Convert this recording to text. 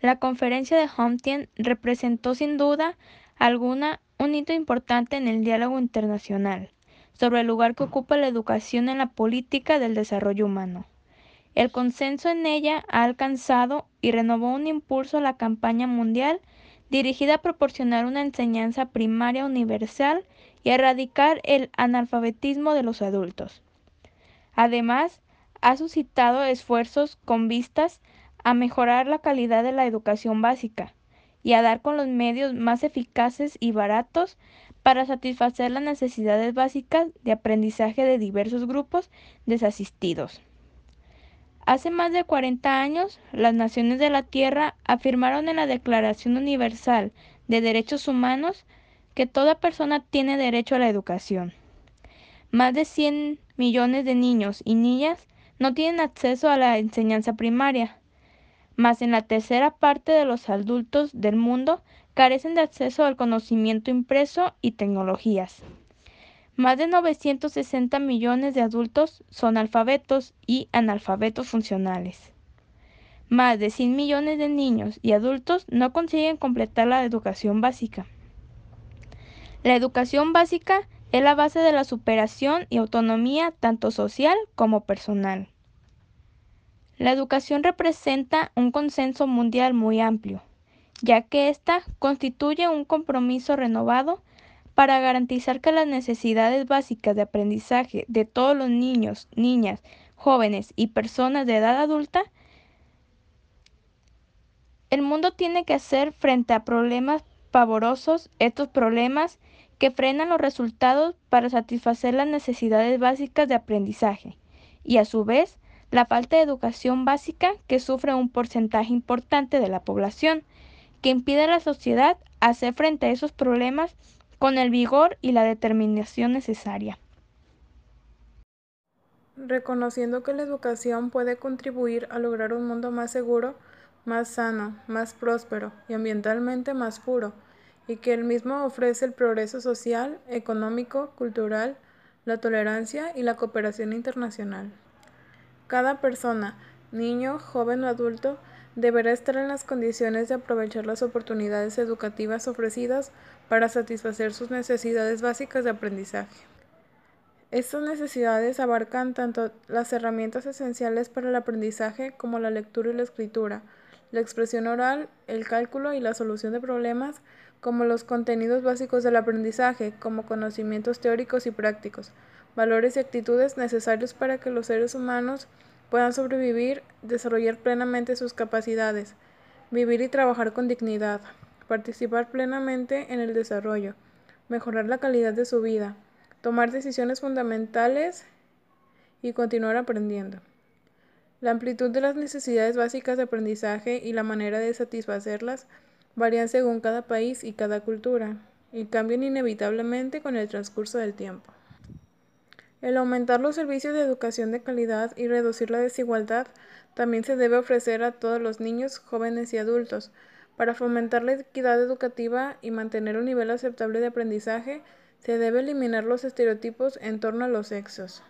La conferencia de Huntington representó sin duda alguna un hito importante en el diálogo internacional sobre el lugar que ocupa la educación en la política del desarrollo humano. El consenso en ella ha alcanzado y renovó un impulso a la campaña mundial dirigida a proporcionar una enseñanza primaria universal y erradicar el analfabetismo de los adultos. Además, ha suscitado esfuerzos con vistas a mejorar la calidad de la educación básica y a dar con los medios más eficaces y baratos para satisfacer las necesidades básicas de aprendizaje de diversos grupos desasistidos. Hace más de 40 años, las naciones de la Tierra afirmaron en la Declaración Universal de Derechos Humanos que toda persona tiene derecho a la educación. Más de 100 millones de niños y niñas no tienen acceso a la enseñanza primaria, más en la tercera parte de los adultos del mundo carecen de acceso al conocimiento impreso y tecnologías. Más de 960 millones de adultos son alfabetos y analfabetos funcionales. Más de 100 millones de niños y adultos no consiguen completar la educación básica. La educación básica es la base de la superación y autonomía tanto social como personal. La educación representa un consenso mundial muy amplio, ya que ésta constituye un compromiso renovado para garantizar que las necesidades básicas de aprendizaje de todos los niños, niñas, jóvenes y personas de edad adulta el mundo tiene que hacer frente a problemas pavorosos, estos problemas que frenan los resultados para satisfacer las necesidades básicas de aprendizaje y a su vez la falta de educación básica que sufre un porcentaje importante de la población, que impide a la sociedad hacer frente a esos problemas con el vigor y la determinación necesaria. Reconociendo que la educación puede contribuir a lograr un mundo más seguro, más sano, más próspero y ambientalmente más puro, y que el mismo ofrece el progreso social, económico, cultural, la tolerancia y la cooperación internacional. Cada persona, niño, joven o adulto, deberá estar en las condiciones de aprovechar las oportunidades educativas ofrecidas para satisfacer sus necesidades básicas de aprendizaje. Estas necesidades abarcan tanto las herramientas esenciales para el aprendizaje como la lectura y la escritura, la expresión oral, el cálculo y la solución de problemas, como los contenidos básicos del aprendizaje, como conocimientos teóricos y prácticos, valores y actitudes necesarios para que los seres humanos puedan sobrevivir, desarrollar plenamente sus capacidades, vivir y trabajar con dignidad, participar plenamente en el desarrollo, mejorar la calidad de su vida, tomar decisiones fundamentales y continuar aprendiendo. La amplitud de las necesidades básicas de aprendizaje y la manera de satisfacerlas varían según cada país y cada cultura, y cambian inevitablemente con el transcurso del tiempo. El aumentar los servicios de educación de calidad y reducir la desigualdad también se debe ofrecer a todos los niños, jóvenes y adultos. Para fomentar la equidad educativa y mantener un nivel aceptable de aprendizaje, se debe eliminar los estereotipos en torno a los sexos.